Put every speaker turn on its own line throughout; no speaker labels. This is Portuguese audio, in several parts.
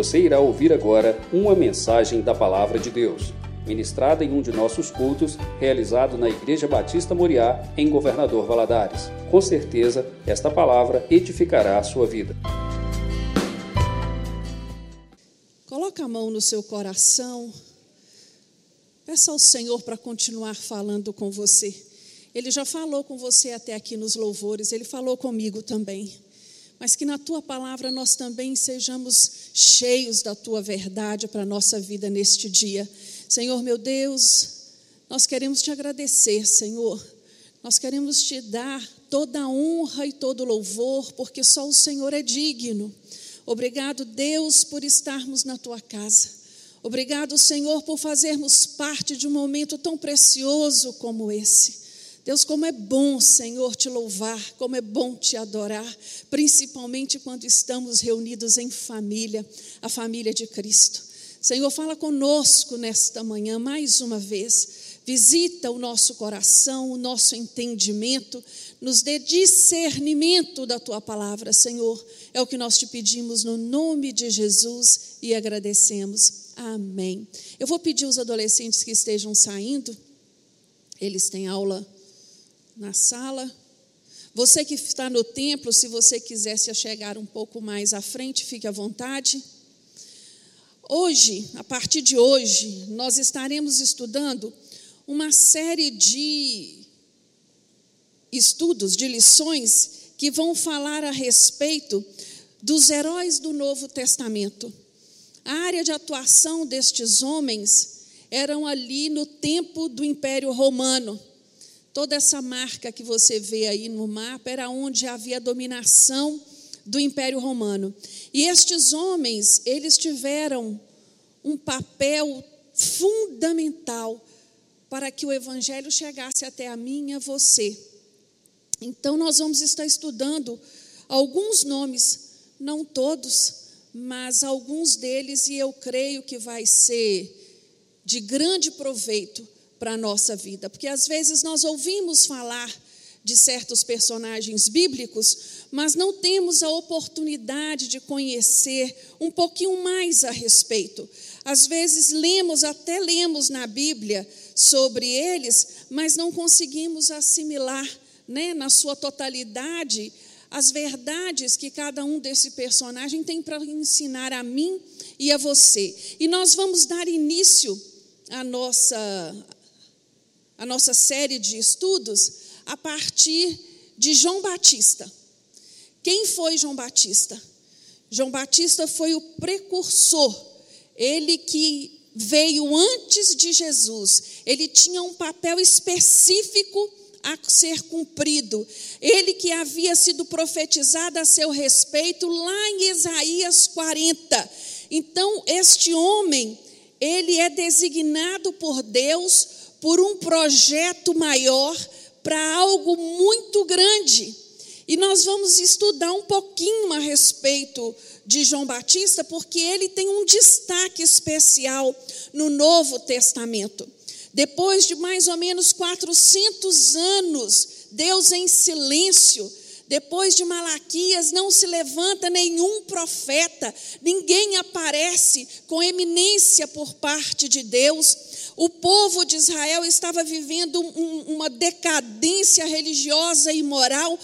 Você irá ouvir agora uma mensagem da Palavra de Deus, ministrada em um de nossos cultos, realizado na Igreja Batista Moriá, em Governador Valadares. Com certeza, esta palavra edificará a sua vida.
Coloca a mão no seu coração. Peça ao Senhor para continuar falando com você. Ele já falou com você até aqui nos louvores, ele falou comigo também mas que na tua palavra nós também sejamos cheios da tua verdade para a nossa vida neste dia. Senhor meu Deus, nós queremos te agradecer, Senhor. Nós queremos te dar toda a honra e todo o louvor, porque só o Senhor é digno. Obrigado, Deus, por estarmos na tua casa. Obrigado, Senhor, por fazermos parte de um momento tão precioso como esse. Deus, como é bom, Senhor, te louvar, como é bom te adorar, principalmente quando estamos reunidos em família, a família de Cristo. Senhor, fala conosco nesta manhã mais uma vez. Visita o nosso coração, o nosso entendimento, nos dê discernimento da tua palavra, Senhor. É o que nós te pedimos no nome de Jesus e agradecemos. Amém. Eu vou pedir os adolescentes que estejam saindo, eles têm aula na sala. Você que está no templo, se você quiser se chegar um pouco mais à frente, fique à vontade. Hoje, a partir de hoje, nós estaremos estudando uma série de estudos, de lições que vão falar a respeito dos heróis do Novo Testamento. A área de atuação destes homens eram ali no tempo do Império Romano. Toda essa marca que você vê aí no mapa era onde havia dominação do Império Romano. E estes homens, eles tiveram um papel fundamental para que o evangelho chegasse até a mim e a você. Então nós vamos estar estudando alguns nomes, não todos, mas alguns deles e eu creio que vai ser de grande proveito para a nossa vida, porque às vezes nós ouvimos falar de certos personagens bíblicos, mas não temos a oportunidade de conhecer um pouquinho mais a respeito. Às vezes lemos, até lemos na Bíblia sobre eles, mas não conseguimos assimilar né, na sua totalidade as verdades que cada um desse personagem tem para ensinar a mim e a você. E nós vamos dar início à nossa a nossa série de estudos a partir de João Batista. Quem foi João Batista? João Batista foi o precursor, ele que veio antes de Jesus, ele tinha um papel específico a ser cumprido. Ele que havia sido profetizado a seu respeito lá em Isaías 40. Então, este homem, ele é designado por Deus por um projeto maior para algo muito grande. E nós vamos estudar um pouquinho a respeito de João Batista, porque ele tem um destaque especial no Novo Testamento. Depois de mais ou menos 400 anos, Deus em silêncio, depois de Malaquias, não se levanta nenhum profeta, ninguém aparece com eminência por parte de Deus o povo de Israel estava vivendo um, uma decadência religiosa e moral,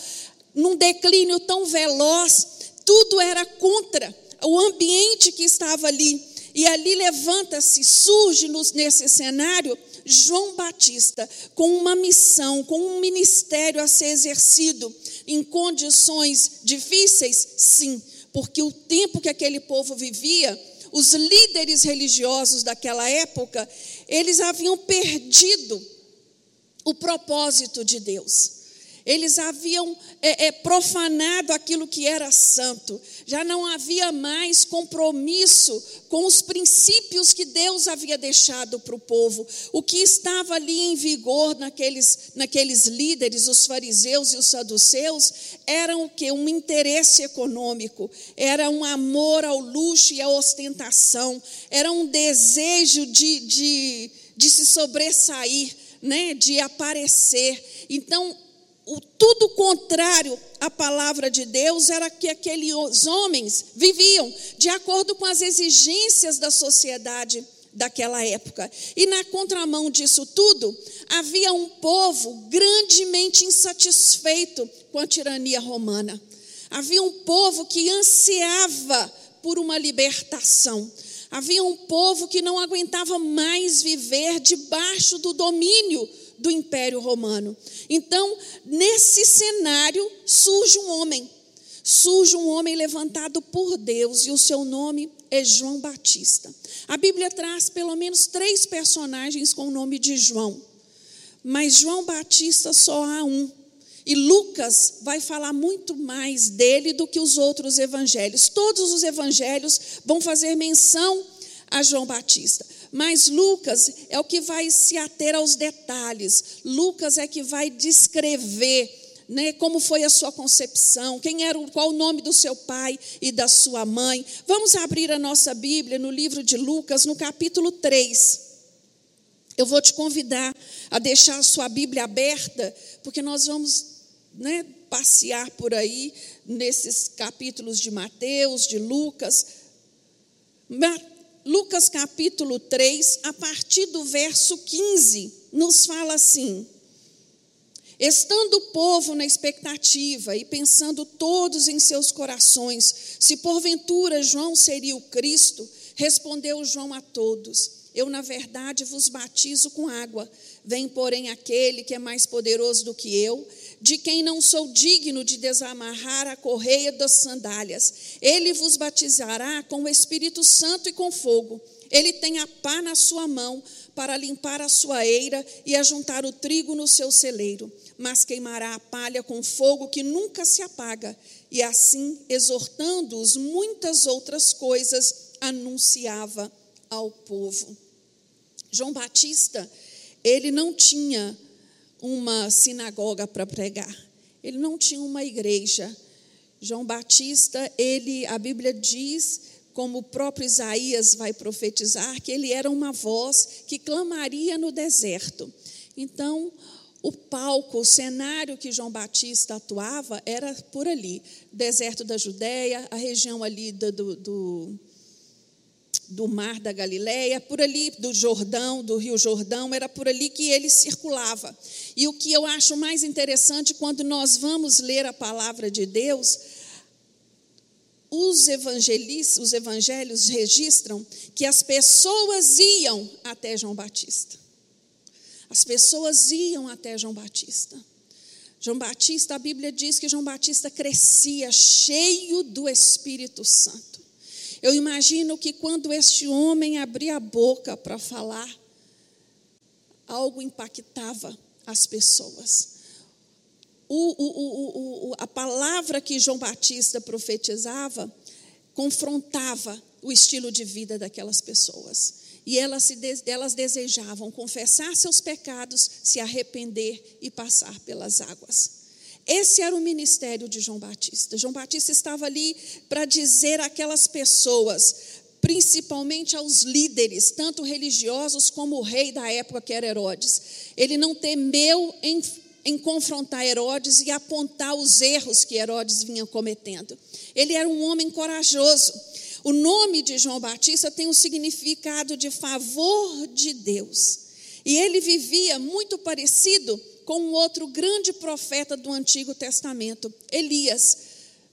num declínio tão veloz, tudo era contra o ambiente que estava ali. E ali levanta-se, surge nesse cenário João Batista, com uma missão, com um ministério a ser exercido em condições difíceis? Sim, porque o tempo que aquele povo vivia, os líderes religiosos daquela época, eles haviam perdido o propósito de Deus. Eles haviam é, é, profanado aquilo que era santo. Já não havia mais compromisso com os princípios que Deus havia deixado para o povo. O que estava ali em vigor naqueles, naqueles líderes, os fariseus e os saduceus, era o que? Um interesse econômico, era um amor ao luxo e à ostentação, era um desejo de, de, de se sobressair, né? de aparecer. Então, o tudo contrário à palavra de Deus era que aqueles homens viviam de acordo com as exigências da sociedade daquela época. E na contramão disso tudo, havia um povo grandemente insatisfeito com a tirania romana. Havia um povo que ansiava por uma libertação. Havia um povo que não aguentava mais viver debaixo do domínio do Império Romano. Então, nesse cenário, surge um homem. Surge um homem levantado por Deus, e o seu nome é João Batista. A Bíblia traz pelo menos três personagens com o nome de João, mas João Batista só há um. E Lucas vai falar muito mais dele do que os outros evangelhos. Todos os evangelhos vão fazer menção a João Batista. Mas Lucas é o que vai se ater aos detalhes. Lucas é que vai descrever né, como foi a sua concepção, quem era, qual o nome do seu pai e da sua mãe. Vamos abrir a nossa Bíblia no livro de Lucas, no capítulo 3. Eu vou te convidar a deixar a sua Bíblia aberta, porque nós vamos né, passear por aí nesses capítulos de Mateus, de Lucas. Lucas capítulo 3, a partir do verso 15, nos fala assim: Estando o povo na expectativa e pensando todos em seus corações, se porventura João seria o Cristo, respondeu João a todos: Eu, na verdade, vos batizo com água. Vem, porém, aquele que é mais poderoso do que eu, de quem não sou digno de desamarrar a correia das sandálias. Ele vos batizará com o Espírito Santo e com fogo. Ele tem a pá na sua mão para limpar a sua eira e ajuntar o trigo no seu celeiro mas queimará a palha com fogo que nunca se apaga. E assim, exortando-os, muitas outras coisas anunciava ao povo. João Batista, ele não tinha uma sinagoga para pregar, ele não tinha uma igreja. João Batista, ele, a Bíblia diz, como o próprio Isaías vai profetizar, que ele era uma voz que clamaria no deserto. Então, o palco, o cenário que João Batista atuava era por ali, deserto da Judéia, a região ali do, do, do, mar da Galileia, por ali do Jordão, do Rio Jordão, era por ali que ele circulava. E o que eu acho mais interessante quando nós vamos ler a palavra de Deus, os evangelistas, os evangelhos registram que as pessoas iam até João Batista. As pessoas iam até João Batista. João Batista, a Bíblia diz que João Batista crescia cheio do Espírito Santo. Eu imagino que quando este homem abria a boca para falar, algo impactava as pessoas. O, o, o, a palavra que João Batista profetizava confrontava o estilo de vida daquelas pessoas. E elas, se, elas desejavam confessar seus pecados, se arrepender e passar pelas águas. Esse era o ministério de João Batista. João Batista estava ali para dizer àquelas pessoas, principalmente aos líderes, tanto religiosos como o rei da época, que era Herodes. Ele não temeu em, em confrontar Herodes e apontar os erros que Herodes vinha cometendo. Ele era um homem corajoso. O nome de João Batista tem o um significado de favor de Deus. E ele vivia muito parecido com um outro grande profeta do Antigo Testamento, Elias.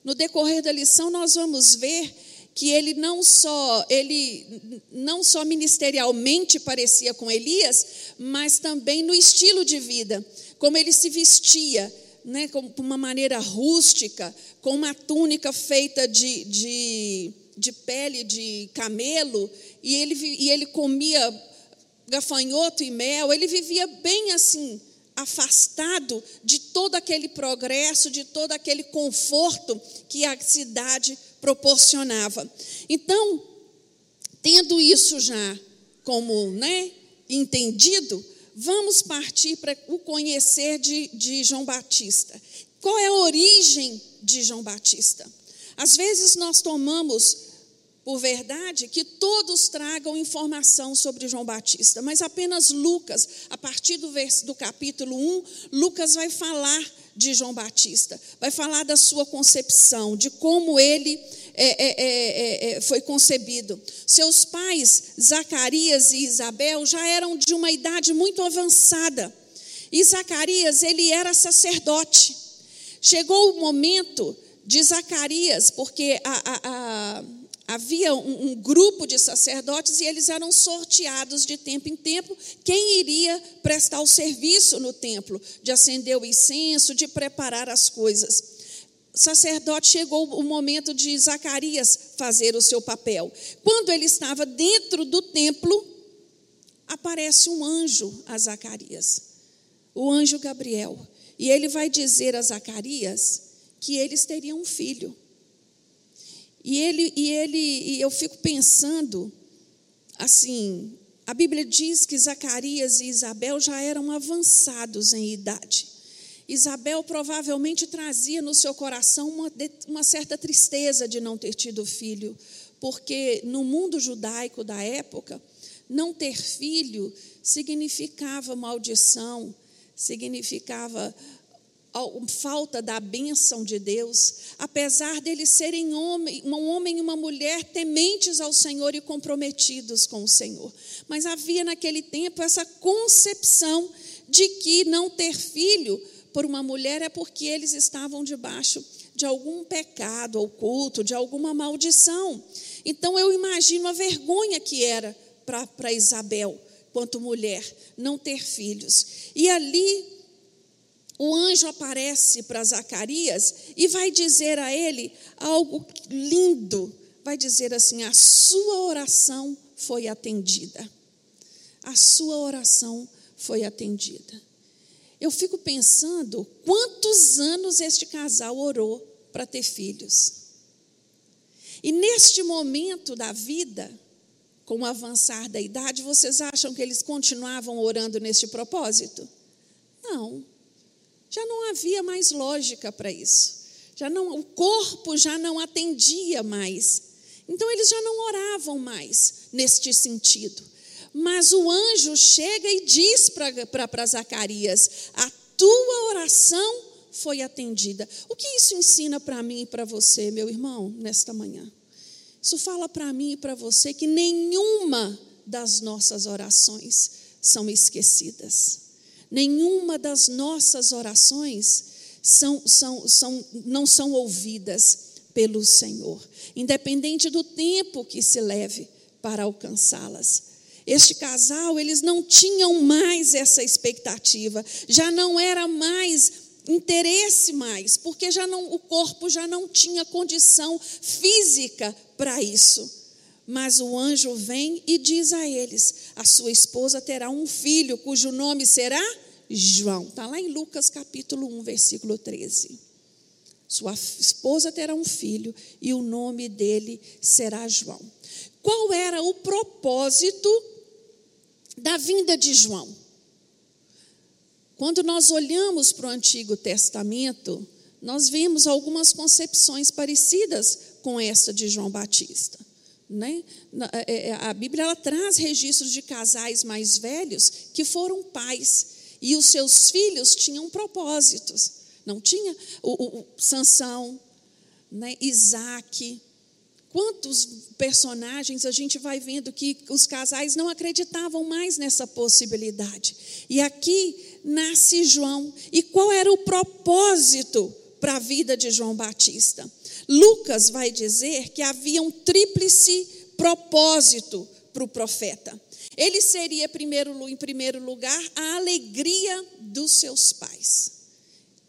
No decorrer da lição nós vamos ver que ele não só ele não só ministerialmente parecia com Elias, mas também no estilo de vida, como ele se vestia, né, com uma maneira rústica, com uma túnica feita de, de de pele de camelo e ele, e ele comia gafanhoto e mel, ele vivia bem assim, afastado de todo aquele progresso, de todo aquele conforto que a cidade proporcionava. Então, tendo isso já como né, entendido, vamos partir para o conhecer de, de João Batista. Qual é a origem de João Batista? Às vezes nós tomamos por verdade que todos tragam informação sobre João Batista, mas apenas Lucas, a partir do, do capítulo 1, Lucas vai falar de João Batista, vai falar da sua concepção, de como ele é, é, é, é, foi concebido. Seus pais, Zacarias e Isabel, já eram de uma idade muito avançada. E Zacarias, ele era sacerdote. Chegou o momento de Zacarias, porque a, a, a, havia um, um, grupo de sacerdotes e eles eram sorteados de tempo em tempo quem iria prestar o serviço no templo, de acender o incenso, de preparar as coisas. O sacerdote chegou o momento de Zacarias fazer o seu papel. Quando ele estava dentro do templo, aparece um anjo a Zacarias, o anjo Gabriel, e ele vai dizer a Zacarias que eles teriam um filho. E ele e ele e eu fico pensando assim, a Bíblia diz que Zacarias e Isabel já eram avançados em idade. Isabel provavelmente trazia no seu coração uma, uma certa tristeza de não ter tido filho, porque no mundo judaico da época, não ter filho significava maldição, significava falta da bênção de Deus, apesar deles serem homem, um homem e uma mulher tementes ao Senhor e comprometidos com o Senhor. Mas havia naquele tempo essa concepção de que não ter filho por uma mulher é porque eles estavam debaixo de algum pecado oculto, de alguma maldição. Então eu imagino a vergonha que era para Isabel, quanto mulher, não ter filhos. E ali o anjo aparece para Zacarias e vai dizer a ele algo lindo. Vai dizer assim: a sua oração foi atendida. A sua oração foi atendida. Eu fico pensando quantos anos este casal orou para ter filhos. E neste momento da vida, com o avançar da idade, vocês acham que eles continuavam orando neste propósito? Não. Já não havia mais lógica para isso. Já não, o corpo já não atendia mais. Então eles já não oravam mais neste sentido. Mas o anjo chega e diz para Zacarias: A tua oração foi atendida. O que isso ensina para mim e para você, meu irmão, nesta manhã? Isso fala para mim e para você que nenhuma das nossas orações são esquecidas nenhuma das nossas orações são, são, são, não são ouvidas pelo Senhor, independente do tempo que se leve para alcançá-las. Este casal, eles não tinham mais essa expectativa, já não era mais interesse mais, porque já não o corpo já não tinha condição física para isso. Mas o anjo vem e diz a eles: a sua esposa terá um filho, cujo nome será João. Está lá em Lucas capítulo 1, versículo 13. Sua esposa terá um filho e o nome dele será João. Qual era o propósito da vinda de João? Quando nós olhamos para o Antigo Testamento, nós vemos algumas concepções parecidas com essa de João Batista. Né? É, é, a Bíblia ela traz registros de casais mais velhos que foram pais e os seus filhos tinham propósitos. Não tinha o, o, Sansão, né? Isaac. Quantos personagens a gente vai vendo que os casais não acreditavam mais nessa possibilidade. E aqui nasce João. E qual era o propósito para a vida de João Batista? Lucas vai dizer que havia um tríplice propósito para o profeta. Ele seria, primeiro, em primeiro lugar, a alegria dos seus pais.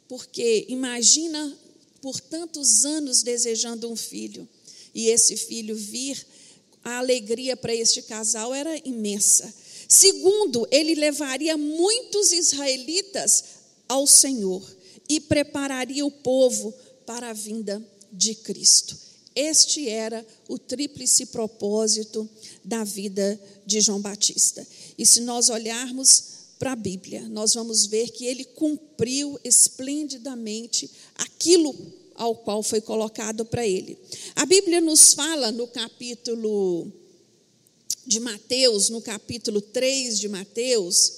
Porque imagina por tantos anos desejando um filho, e esse filho vir, a alegria para este casal era imensa. Segundo, ele levaria muitos israelitas ao Senhor e prepararia o povo para a vinda de Cristo. Este era o tríplice propósito da vida de João Batista. E se nós olharmos para a Bíblia, nós vamos ver que ele cumpriu esplendidamente aquilo ao qual foi colocado para ele. A Bíblia nos fala no capítulo de Mateus, no capítulo 3 de Mateus,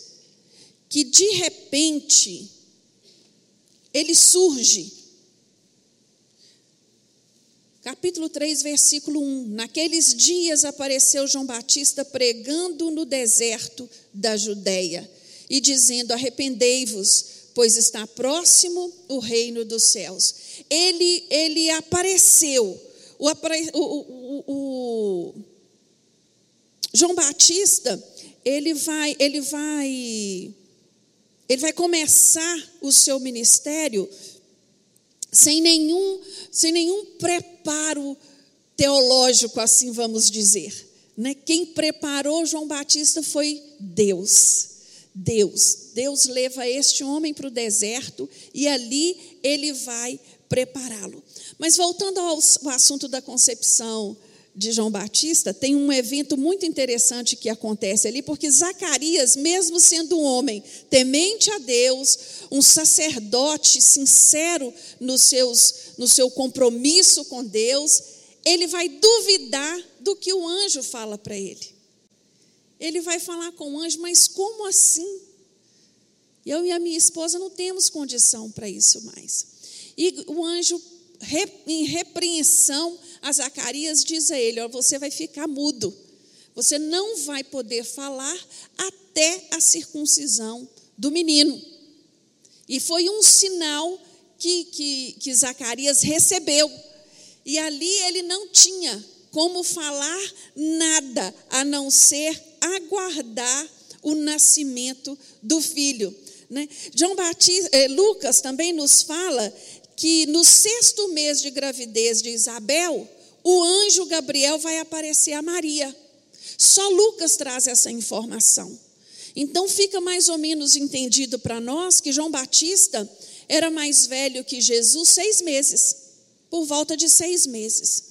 que de repente ele surge. Capítulo 3, versículo 1. Naqueles dias apareceu João Batista pregando no deserto da Judéia e dizendo: Arrependei-vos, pois está próximo o reino dos céus. Ele, ele apareceu. O, o, o, João Batista, ele vai, ele vai, ele vai começar o seu ministério sem nenhum, sem nenhum preparo teológico, assim vamos dizer. Né? Quem preparou João Batista foi Deus. Deus. Deus leva este homem para o deserto e ali ele vai prepará-lo. Mas voltando ao, ao assunto da concepção de João Batista, tem um evento muito interessante que acontece ali, porque Zacarias, mesmo sendo um homem temente a Deus, um sacerdote sincero nos seus, no seu compromisso com Deus, ele vai duvidar do que o anjo fala para ele. Ele vai falar com o anjo, mas como assim? Eu e a minha esposa não temos condição para isso mais. E o anjo, em repreensão a Zacarias, diz a ele: Você vai ficar mudo. Você não vai poder falar até a circuncisão do menino. E foi um sinal que, que, que Zacarias recebeu. E ali ele não tinha como falar nada a não ser aguardar o nascimento do filho. Né? João Batista, eh, Lucas também nos fala que no sexto mês de gravidez de Isabel, o anjo Gabriel vai aparecer a Maria. Só Lucas traz essa informação. Então fica mais ou menos entendido para nós que João Batista era mais velho que Jesus seis meses, por volta de seis meses.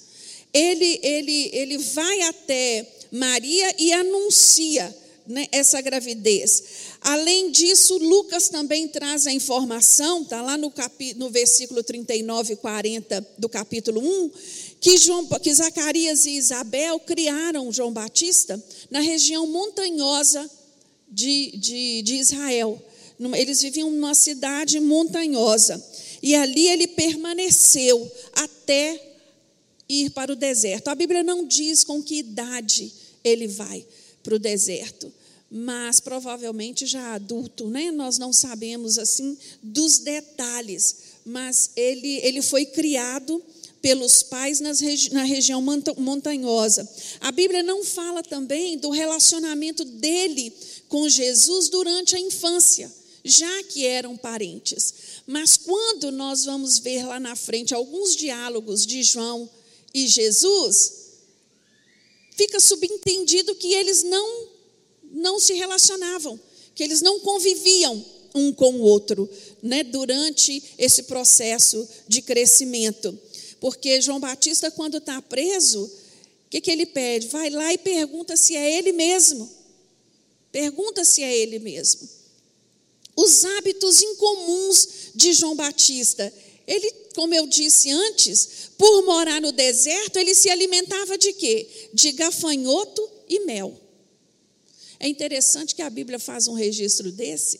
Ele, ele, ele vai até Maria e anuncia né, essa gravidez. Além disso, Lucas também traz a informação, está lá no, capi, no versículo 39 e 40 do capítulo 1, que, João, que Zacarias e Isabel criaram João Batista na região montanhosa de, de, de Israel. Eles viviam numa cidade montanhosa. E ali ele permaneceu até ir para o deserto. A Bíblia não diz com que idade ele vai para o deserto, mas provavelmente já adulto, né? Nós não sabemos assim dos detalhes, mas ele, ele foi criado pelos pais regi na região montanhosa. A Bíblia não fala também do relacionamento dele com Jesus durante a infância, já que eram parentes. Mas quando nós vamos ver lá na frente alguns diálogos de João e Jesus, fica subentendido que eles não, não se relacionavam, que eles não conviviam um com o outro, né, durante esse processo de crescimento. Porque João Batista, quando está preso, o que, que ele pede? Vai lá e pergunta se é ele mesmo. Pergunta se é ele mesmo. Os hábitos incomuns de João Batista. Ele, como eu disse antes, por morar no deserto, ele se alimentava de quê? De gafanhoto e mel. É interessante que a Bíblia faz um registro desse,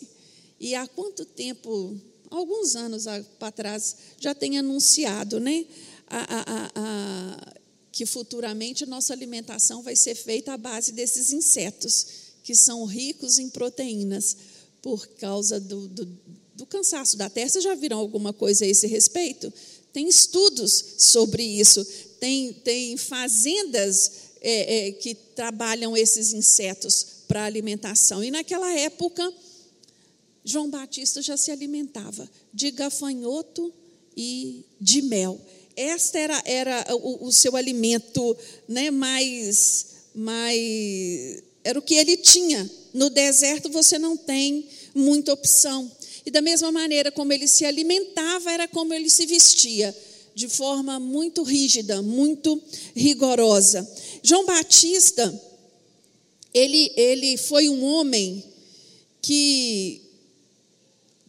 e há quanto tempo, alguns anos para trás, já tem anunciado, né? A, a, a, que futuramente nossa alimentação vai ser feita à base desses insetos, que são ricos em proteínas, por causa do, do, do cansaço da terra. Vocês já viram alguma coisa a esse respeito? Tem estudos sobre isso, tem, tem fazendas é, é, que trabalham esses insetos para alimentação. E naquela época, João Batista já se alimentava de gafanhoto e de mel. Este era, era o, o seu alimento né, mais, mais. Era o que ele tinha. No deserto você não tem muita opção. E da mesma maneira como ele se alimentava, era como ele se vestia, de forma muito rígida, muito rigorosa. João Batista, ele, ele foi um homem que,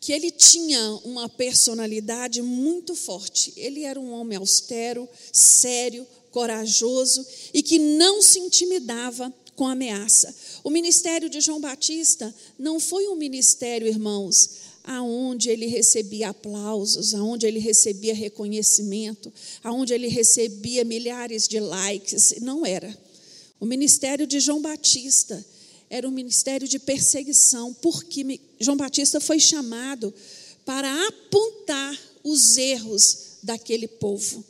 que ele tinha uma personalidade muito forte. Ele era um homem austero, sério, corajoso e que não se intimidava com ameaça. O ministério de João Batista não foi um ministério, irmãos, aonde ele recebia aplausos, aonde ele recebia reconhecimento, aonde ele recebia milhares de likes. Não era. O ministério de João Batista era um ministério de perseguição, porque João Batista foi chamado para apontar os erros daquele povo,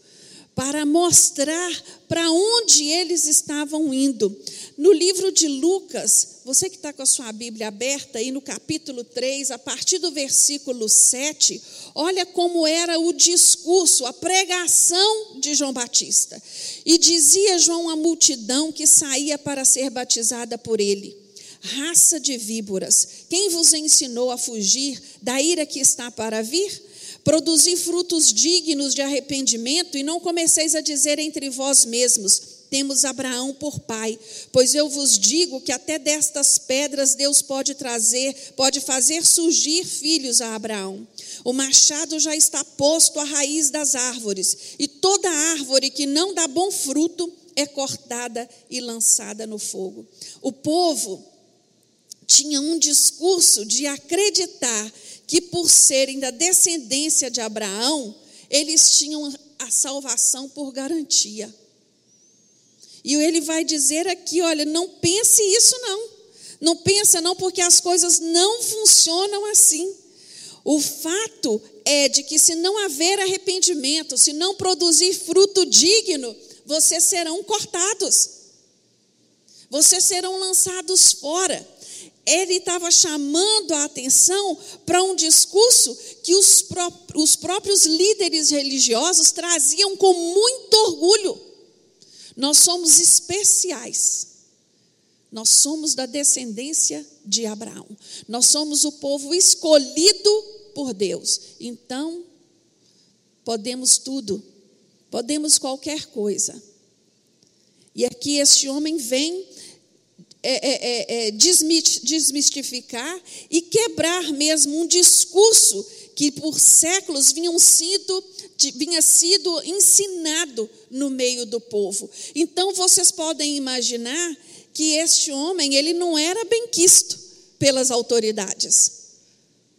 para mostrar para onde eles estavam indo. No livro de Lucas, você que está com a sua Bíblia aberta, aí no capítulo 3, a partir do versículo 7, olha como era o discurso, a pregação de João Batista. E dizia João à multidão que saía para ser batizada por ele raça de víboras, quem vos ensinou a fugir da ira que está para vir? Produzi frutos dignos de arrependimento e não comeceis a dizer entre vós mesmos: temos Abraão por pai, pois eu vos digo que até destas pedras Deus pode trazer, pode fazer surgir filhos a Abraão. O machado já está posto à raiz das árvores, e toda árvore que não dá bom fruto é cortada e lançada no fogo. O povo tinha um discurso de acreditar que, por serem da descendência de Abraão, eles tinham a salvação por garantia. E ele vai dizer aqui: olha, não pense isso não. Não pensa não, porque as coisas não funcionam assim. O fato é de que se não haver arrependimento, se não produzir fruto digno, vocês serão cortados. Vocês serão lançados fora ele estava chamando a atenção para um discurso que os, pró os próprios líderes religiosos traziam com muito orgulho. Nós somos especiais. Nós somos da descendência de Abraão. Nós somos o povo escolhido por Deus. Então, podemos tudo, podemos qualquer coisa. E aqui este homem vem é, é, é, é desmistificar e quebrar mesmo um discurso que por séculos vinham sido, vinha sido ensinado no meio do povo. Então vocês podem imaginar que este homem ele não era benquisto pelas autoridades,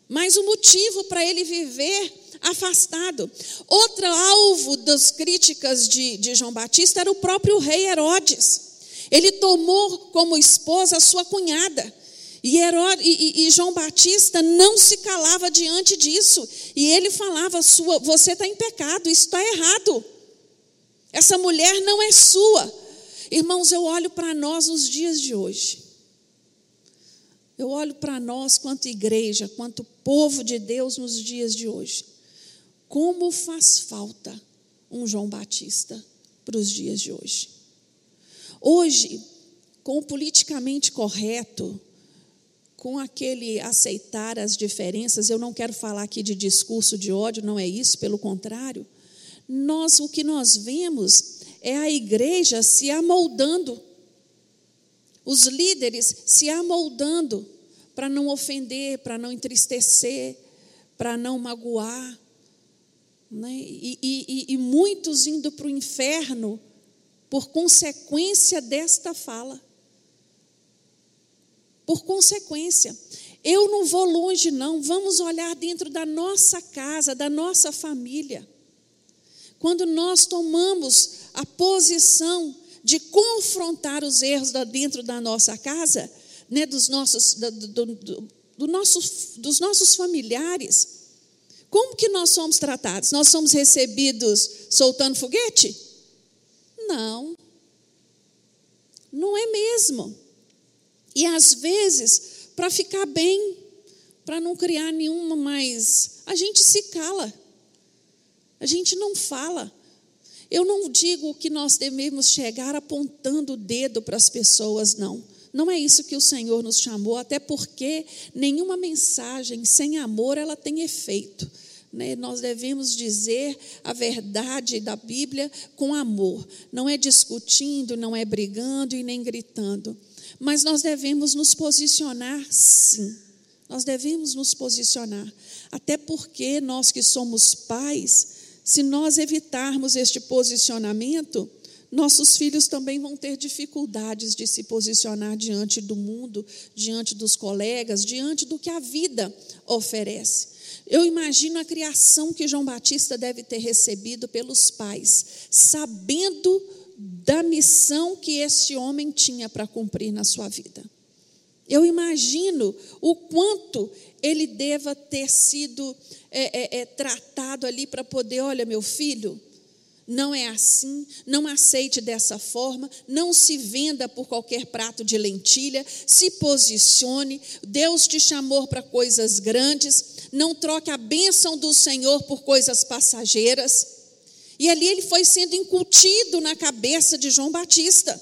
mas o motivo para ele viver afastado. Outro alvo das críticas de, de João Batista era o próprio rei Herodes. Ele tomou como esposa a sua cunhada. E, e, e, João Batista não se calava diante disso. E ele falava: sua, Você está em pecado, isso está errado. Essa mulher não é sua. Irmãos, eu olho para nós nos dias de hoje. Eu olho para nós, quanto igreja, quanto povo de Deus nos dias de hoje. Como faz falta um João Batista para os dias de hoje. Hoje, com o politicamente correto, com aquele aceitar as diferenças, eu não quero falar aqui de discurso de ódio, não é isso, pelo contrário. Nós, o que nós vemos é a igreja se amoldando, os líderes se amoldando para não ofender, para não entristecer, para não magoar. Né? E, e, e muitos indo para o inferno por consequência desta fala. Por consequência. Eu não vou longe, não. Vamos olhar dentro da nossa casa, da nossa família. Quando nós tomamos a posição de confrontar os erros dentro da nossa casa, né, dos, nossos, do, do, do, do nossos, dos nossos familiares, como que nós somos tratados? Nós somos recebidos soltando foguete? Não. Não é mesmo. E às vezes, para ficar bem, para não criar nenhuma mais, a gente se cala. A gente não fala. Eu não digo que nós devemos chegar apontando o dedo para as pessoas, não. Não é isso que o Senhor nos chamou, até porque nenhuma mensagem sem amor ela tem efeito. Né? Nós devemos dizer a verdade da Bíblia com amor, não é discutindo, não é brigando e nem gritando, mas nós devemos nos posicionar sim. Nós devemos nos posicionar, até porque nós que somos pais, se nós evitarmos este posicionamento, nossos filhos também vão ter dificuldades de se posicionar diante do mundo, diante dos colegas, diante do que a vida oferece. Eu imagino a criação que João Batista deve ter recebido pelos pais, sabendo da missão que esse homem tinha para cumprir na sua vida. Eu imagino o quanto ele deva ter sido é, é, é, tratado ali para poder, olha, meu filho, não é assim, não aceite dessa forma, não se venda por qualquer prato de lentilha, se posicione. Deus te chamou para coisas grandes, não troque a bênção do Senhor por coisas passageiras. E ali ele foi sendo incutido na cabeça de João Batista.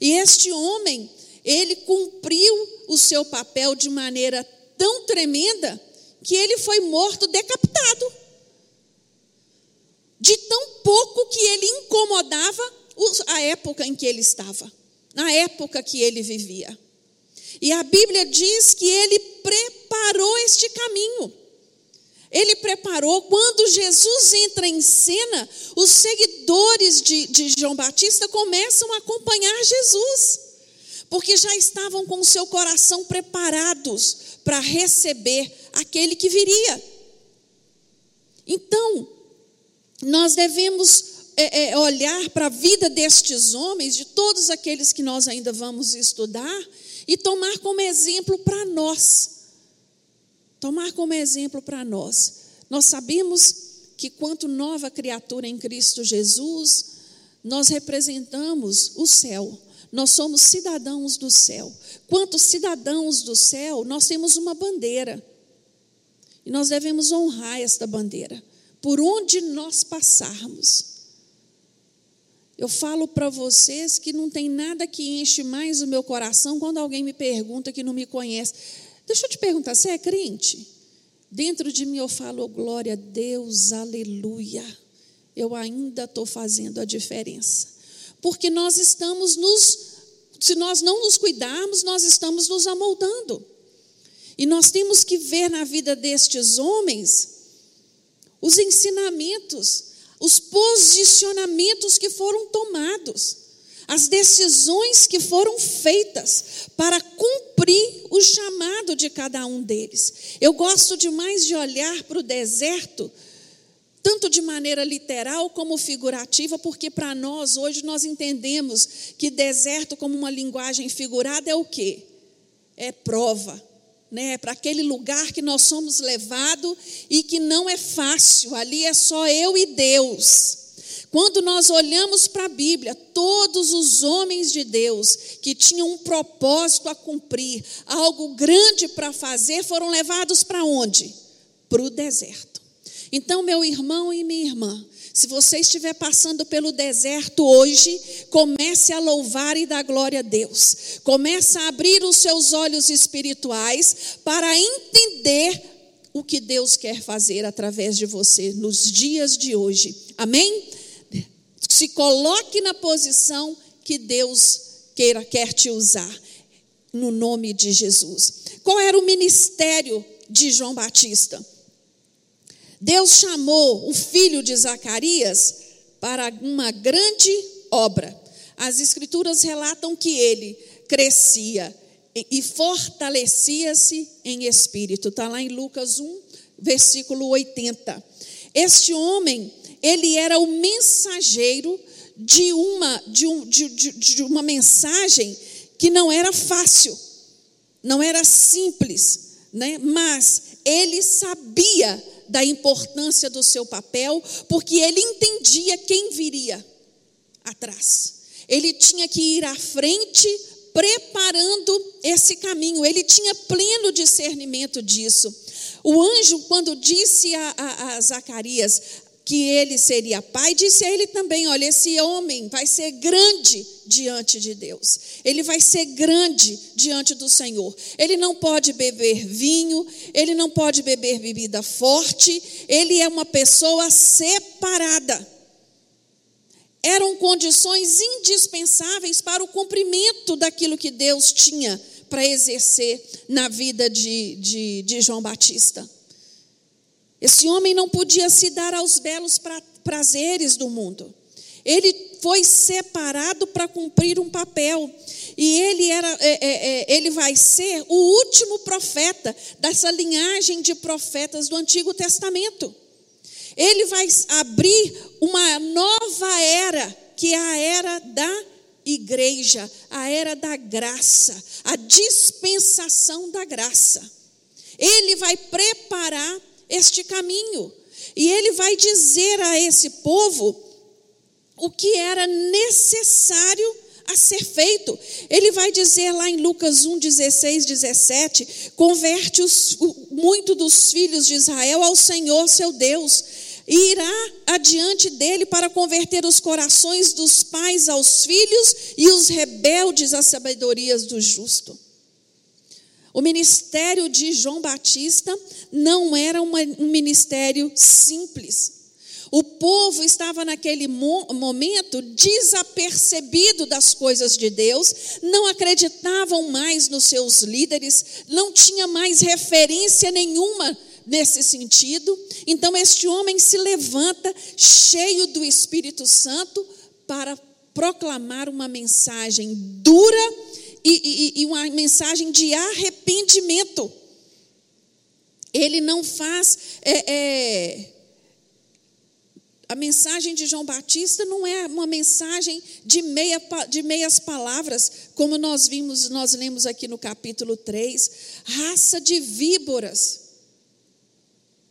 E este homem, ele cumpriu o seu papel de maneira tão tremenda que ele foi morto decapitado de tão pouco que ele incomodava a época em que ele estava, na época que ele vivia. E a Bíblia diz que ele preparou este caminho. Ele preparou, quando Jesus entra em cena, os seguidores de, de João Batista começam a acompanhar Jesus, porque já estavam com o seu coração preparados para receber aquele que viria. Então, nós devemos é, é, olhar para a vida destes homens, de todos aqueles que nós ainda vamos estudar, e tomar como exemplo para nós. Tomar como exemplo para nós. Nós sabemos que, quanto nova criatura em Cristo Jesus, nós representamos o céu. Nós somos cidadãos do céu. Quanto cidadãos do céu, nós temos uma bandeira. E nós devemos honrar esta bandeira por onde nós passarmos. Eu falo para vocês que não tem nada que enche mais o meu coração quando alguém me pergunta que não me conhece. Deixa eu te perguntar, você é crente? Dentro de mim eu falo, glória a Deus, aleluia. Eu ainda estou fazendo a diferença. Porque nós estamos nos, se nós não nos cuidarmos, nós estamos nos amoldando. E nós temos que ver na vida destes homens os ensinamentos, os posicionamentos que foram tomados, as decisões que foram feitas para cumprir o chamado de cada um deles. Eu gosto demais de olhar para o deserto, tanto de maneira literal como figurativa, porque para nós hoje nós entendemos que deserto como uma linguagem figurada é o quê? É prova, né, para aquele lugar que nós somos levados e que não é fácil, ali é só eu e Deus. Quando nós olhamos para a Bíblia, todos os homens de Deus que tinham um propósito a cumprir, algo grande para fazer, foram levados para onde? Para o deserto. Então, meu irmão e minha irmã, se você estiver passando pelo deserto hoje, comece a louvar e dar glória a Deus. Comece a abrir os seus olhos espirituais para entender o que Deus quer fazer através de você nos dias de hoje. Amém? Se coloque na posição que Deus queira quer te usar no nome de Jesus. Qual era o ministério de João Batista? Deus chamou o filho de Zacarias para uma grande obra. As escrituras relatam que ele crescia e fortalecia-se em espírito. Está lá em Lucas 1, versículo 80. Este homem, ele era o mensageiro de uma, de, um, de, de, de uma mensagem que não era fácil, não era simples, né? mas ele sabia da importância do seu papel, porque ele entendia quem viria atrás. Ele tinha que ir à frente preparando esse caminho, ele tinha pleno discernimento disso. O anjo, quando disse a, a, a Zacarias: que ele seria pai, disse a ele também: olha, esse homem vai ser grande diante de Deus, ele vai ser grande diante do Senhor. Ele não pode beber vinho, ele não pode beber bebida forte, ele é uma pessoa separada. Eram condições indispensáveis para o cumprimento daquilo que Deus tinha para exercer na vida de, de, de João Batista. Esse homem não podia se dar aos belos prazeres do mundo. Ele foi separado para cumprir um papel. E ele, era, é, é, é, ele vai ser o último profeta dessa linhagem de profetas do Antigo Testamento. Ele vai abrir uma nova era, que é a era da igreja, a era da graça, a dispensação da graça. Ele vai preparar este caminho e ele vai dizer a esse povo o que era necessário a ser feito. Ele vai dizer lá em Lucas 1, 16, 17: converte os, muito dos filhos de Israel ao Senhor seu Deus e irá adiante dele para converter os corações dos pais aos filhos e os rebeldes às sabedorias do justo. O ministério de João Batista não era uma, um ministério simples. O povo estava naquele momento desapercebido das coisas de Deus, não acreditavam mais nos seus líderes, não tinha mais referência nenhuma nesse sentido. Então, este homem se levanta, cheio do Espírito Santo, para proclamar uma mensagem dura e, e, e uma mensagem de arrependimento. Ele não faz. É, é, a mensagem de João Batista não é uma mensagem de, meia, de meias palavras, como nós vimos, nós lemos aqui no capítulo 3. Raça de víboras.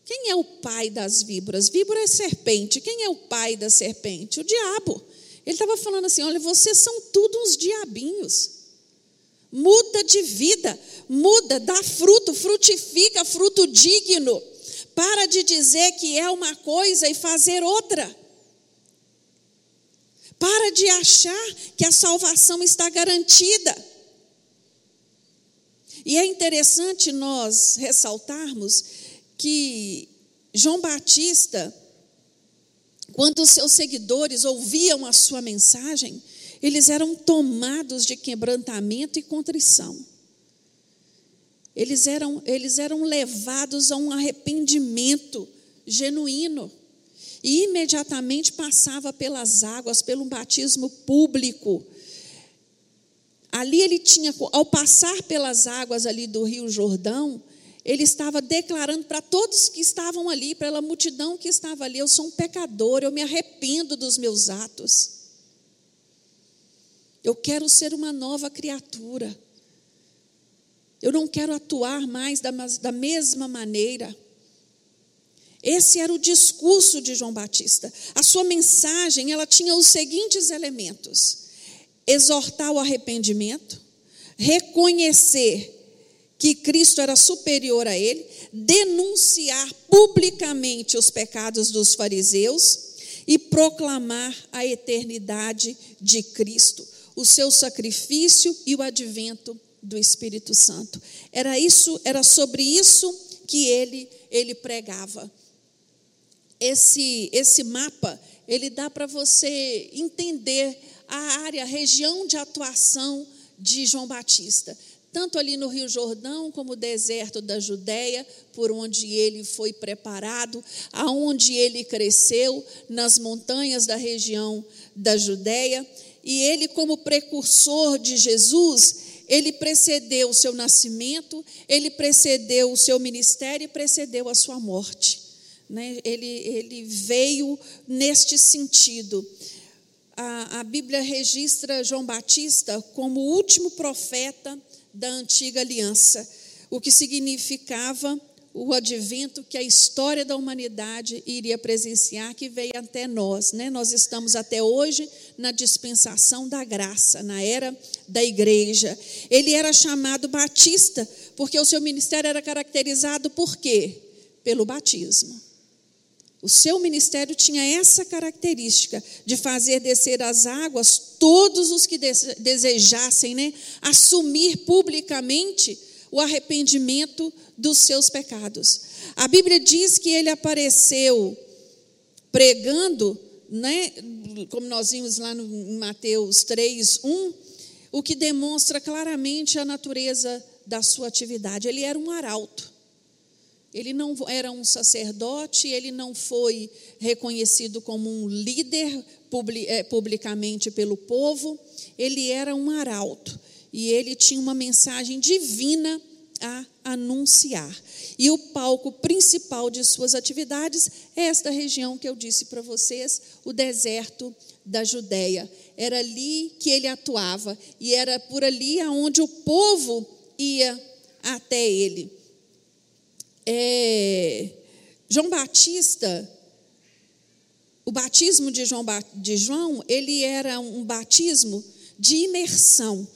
Quem é o pai das víboras? Víbora é serpente. Quem é o pai da serpente? O diabo. Ele estava falando assim: olha, vocês são tudo uns diabinhos. Muda de vida, muda, dá fruto, frutifica, fruto digno. Para de dizer que é uma coisa e fazer outra. Para de achar que a salvação está garantida. E é interessante nós ressaltarmos que João Batista, quando os seus seguidores ouviam a sua mensagem, eles eram tomados de quebrantamento e contrição. Eles eram, eles eram levados a um arrependimento genuíno. E imediatamente passava pelas águas, pelo batismo público. Ali ele tinha, ao passar pelas águas ali do Rio Jordão, ele estava declarando para todos que estavam ali, pela multidão que estava ali: eu sou um pecador, eu me arrependo dos meus atos. Eu quero ser uma nova criatura. Eu não quero atuar mais da, da mesma maneira. Esse era o discurso de João Batista. A sua mensagem, ela tinha os seguintes elementos: exortar o arrependimento, reconhecer que Cristo era superior a ele, denunciar publicamente os pecados dos fariseus e proclamar a eternidade de Cristo, o seu sacrifício e o advento do Espírito Santo. Era isso, era sobre isso que ele ele pregava. Esse esse mapa, ele dá para você entender a área, a região de atuação de João Batista tanto ali no Rio Jordão como o deserto da Judéia, por onde ele foi preparado, aonde ele cresceu, nas montanhas da região da Judéia, e ele como precursor de Jesus, ele precedeu o seu nascimento, ele precedeu o seu ministério e precedeu a sua morte. Né? Ele, ele veio neste sentido. A, a Bíblia registra João Batista como o último profeta da antiga aliança, o que significava o advento que a história da humanidade iria presenciar, que veio até nós. Né? Nós estamos até hoje na dispensação da graça, na era da igreja. Ele era chamado Batista, porque o seu ministério era caracterizado por quê? Pelo batismo. O seu ministério tinha essa característica de fazer descer as águas todos os que desejassem né, assumir publicamente o arrependimento dos seus pecados. A Bíblia diz que ele apareceu pregando, né, como nós vimos lá no, em Mateus 3, 1, o que demonstra claramente a natureza da sua atividade. Ele era um arauto. Ele não era um sacerdote, ele não foi reconhecido como um líder eh, publicamente pelo povo, ele era um arauto e ele tinha uma mensagem divina a anunciar. E o palco principal de suas atividades é esta região que eu disse para vocês, o deserto da Judéia. Era ali que ele atuava e era por ali aonde o povo ia até ele. É, João Batista, o batismo de João, de João, ele era um batismo de imersão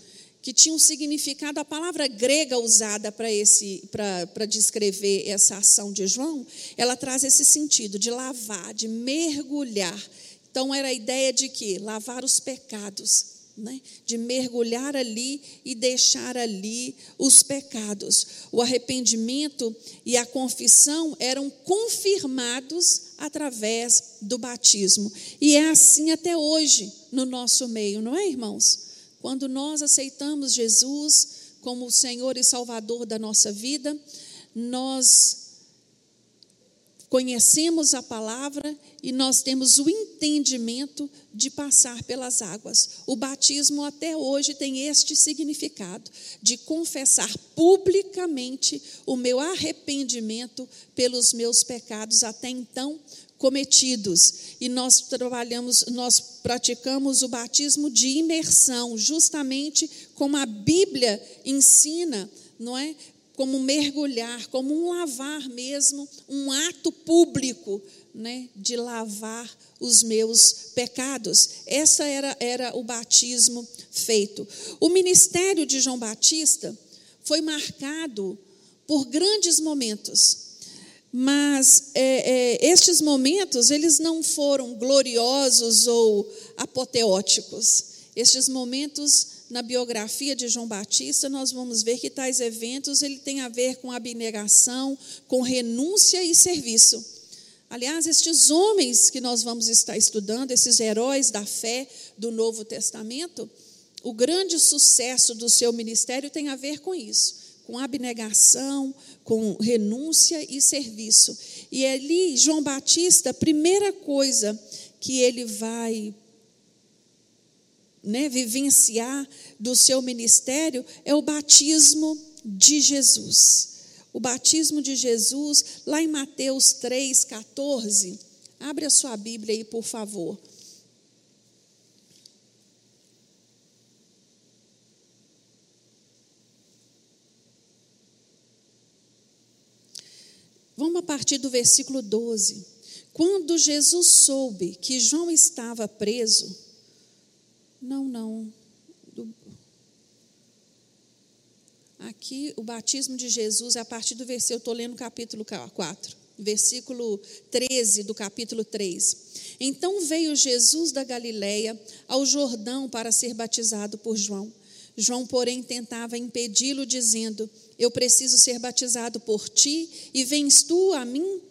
que tinha um significado, a palavra grega usada para esse para descrever essa ação de João, ela traz esse sentido de lavar, de mergulhar. Então era a ideia de que lavar os pecados, né? de mergulhar ali e deixar ali os pecados. O arrependimento e a confissão eram confirmados através do batismo. E é assim até hoje no nosso meio, não é, irmãos? Quando nós aceitamos Jesus como o Senhor e Salvador da nossa vida, nós conhecemos a palavra e nós temos o entendimento de passar pelas águas. O batismo até hoje tem este significado de confessar publicamente o meu arrependimento pelos meus pecados até então cometidos. E nós trabalhamos, nós praticamos o batismo de imersão, justamente como a Bíblia ensina, não é? Como mergulhar, como um lavar mesmo, um ato público, né, de lavar os meus pecados. Essa era, era o batismo feito. O ministério de João Batista foi marcado por grandes momentos mas é, é, estes momentos, eles não foram gloriosos ou apoteóticos. Estes momentos, na biografia de João Batista, nós vamos ver que tais eventos ele tem a ver com abnegação, com renúncia e serviço. Aliás, estes homens que nós vamos estar estudando, esses heróis da fé do Novo Testamento, o grande sucesso do seu ministério tem a ver com isso com abnegação, com renúncia e serviço. E ali, João Batista, a primeira coisa que ele vai né, vivenciar do seu ministério é o batismo de Jesus. O batismo de Jesus, lá em Mateus 3, 14. Abre a sua Bíblia aí, por favor. Vamos a partir do versículo 12. Quando Jesus soube que João estava preso, não, não. Aqui o batismo de Jesus é a partir do versículo, eu estou lendo o capítulo 4, versículo 13 do capítulo 3. Então veio Jesus da Galileia ao Jordão para ser batizado por João. João, porém, tentava impedi-lo, dizendo: Eu preciso ser batizado por ti, e vens tu a mim?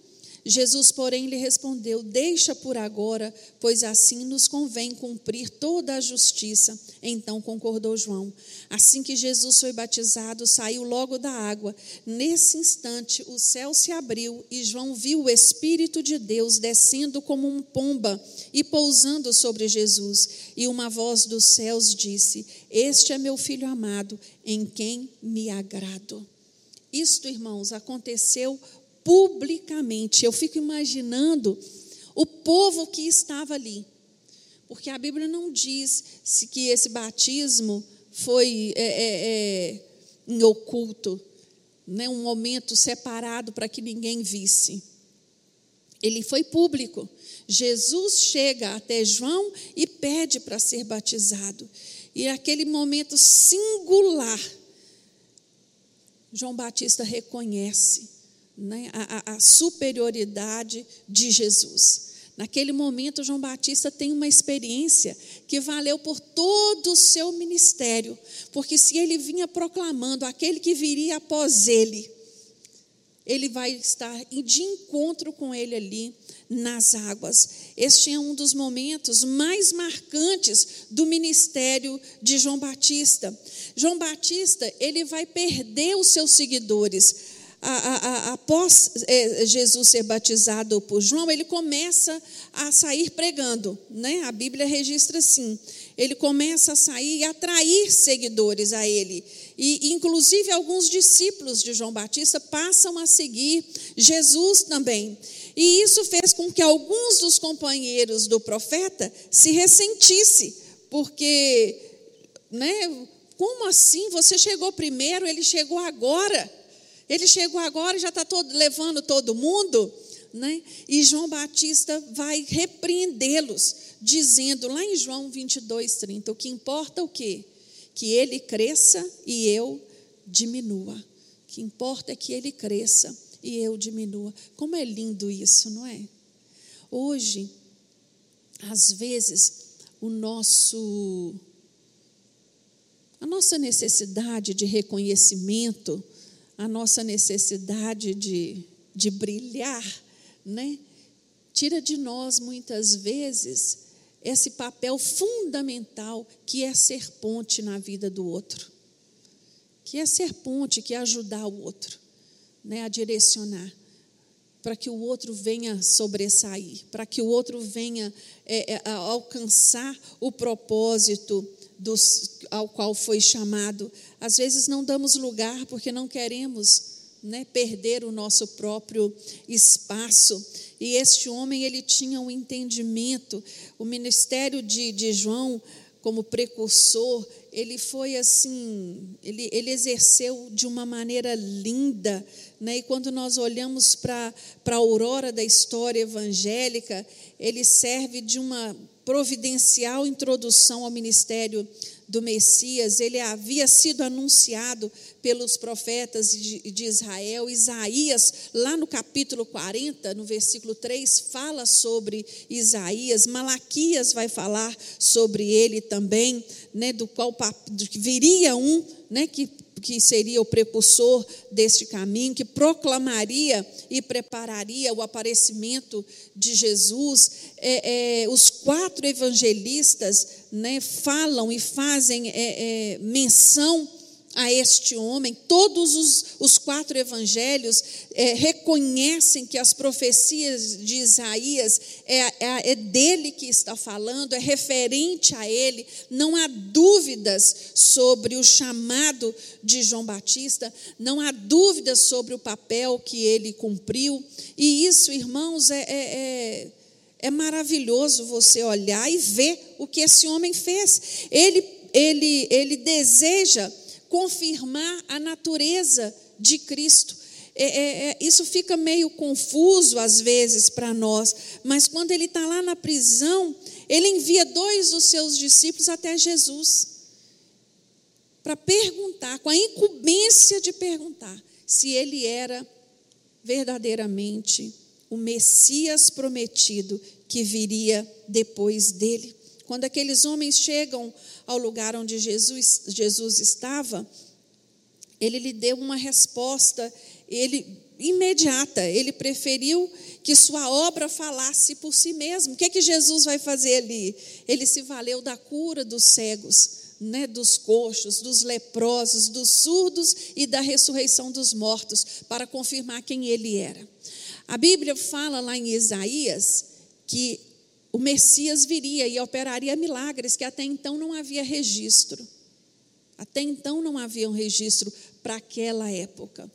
Jesus, porém, lhe respondeu: Deixa por agora, pois assim nos convém cumprir toda a justiça. Então concordou João. Assim que Jesus foi batizado, saiu logo da água. Nesse instante, o céu se abriu e João viu o Espírito de Deus descendo como um pomba e pousando sobre Jesus. E uma voz dos céus disse: Este é meu filho amado, em quem me agrado. Isto, irmãos, aconteceu publicamente. Eu fico imaginando o povo que estava ali. Porque a Bíblia não diz se que esse batismo foi é, é, é, em oculto, né, um momento separado para que ninguém visse. Ele foi público. Jesus chega até João e pede para ser batizado. E aquele momento singular, João Batista reconhece né, a, a superioridade de Jesus. Naquele momento, João Batista tem uma experiência que valeu por todo o seu ministério, porque se ele vinha proclamando aquele que viria após ele, ele vai estar de encontro com ele ali nas águas. Este é um dos momentos mais marcantes do ministério de João Batista. João Batista, ele vai perder os seus seguidores a, a, após é, Jesus ser batizado por João, ele começa a sair pregando, né? A Bíblia registra assim. Ele começa a sair e atrair seguidores a ele. E, inclusive, alguns discípulos de João Batista passam a seguir Jesus também. E isso fez com que alguns dos companheiros do profeta se ressentissem, porque, né, como assim? Você chegou primeiro, ele chegou agora. Ele chegou agora e já está todo, levando todo mundo. Né? E João Batista vai repreendê-los, dizendo lá em João 22, 30, o que importa é o quê? Que ele cresça e eu diminua. O que importa é que ele cresça e eu diminua. Como é lindo isso, não é? Hoje, às vezes, o nosso a nossa necessidade de reconhecimento, a nossa necessidade de, de brilhar, né? tira de nós muitas vezes esse papel fundamental que é ser ponte na vida do outro, que é ser ponte, que é ajudar o outro, né, a direcionar, para que o outro venha sobressair, para que o outro venha é, é, alcançar o propósito dos, ao qual foi chamado. Às vezes não damos lugar porque não queremos né, perder o nosso próprio espaço. E este homem, ele tinha um entendimento. O ministério de, de João, como precursor, ele foi assim, ele, ele exerceu de uma maneira linda. Né? E quando nós olhamos para a aurora da história evangélica, ele serve de uma providencial introdução ao ministério do Messias, ele havia sido anunciado pelos profetas de, Israel. Isaías, lá no capítulo 40, no versículo 3, fala sobre Isaías. Malaquias vai falar sobre ele também, né, do qual viria um né, que que seria o precursor deste caminho, que proclamaria e prepararia o aparecimento de Jesus. É, é, os quatro evangelistas né, falam e fazem é, é menção a este homem. Todos os, os quatro evangelhos é, reconhecem que as profecias de Isaías é, é, é, dele que está falando, é referente a ele. Não há dúvidas sobre o chamado de João Batista, não há dúvidas sobre o papel que ele cumpriu. E isso, irmãos, é, é, é, maravilhoso você olhar e ver o que esse homem fez. Ele, ele, ele deseja confirmar a natureza de Cristo. É, é, é, isso fica meio confuso às vezes para nós, mas quando ele está lá na prisão, ele envia dois dos seus discípulos até Jesus para perguntar, com a incumbência de perguntar, se ele era verdadeiramente o Messias prometido que viria depois dele. Quando aqueles homens chegam ao lugar onde Jesus, Jesus estava, ele lhe deu uma resposta ele, imediata. Ele preferiu que sua obra falasse por si mesmo. O que, é que Jesus vai fazer ali? Ele se valeu da cura dos cegos. Né, dos coxos, dos leprosos, dos surdos e da ressurreição dos mortos, para confirmar quem ele era. A Bíblia fala lá em Isaías que o Messias viria e operaria milagres que até então não havia registro. Até então não havia um registro para aquela época.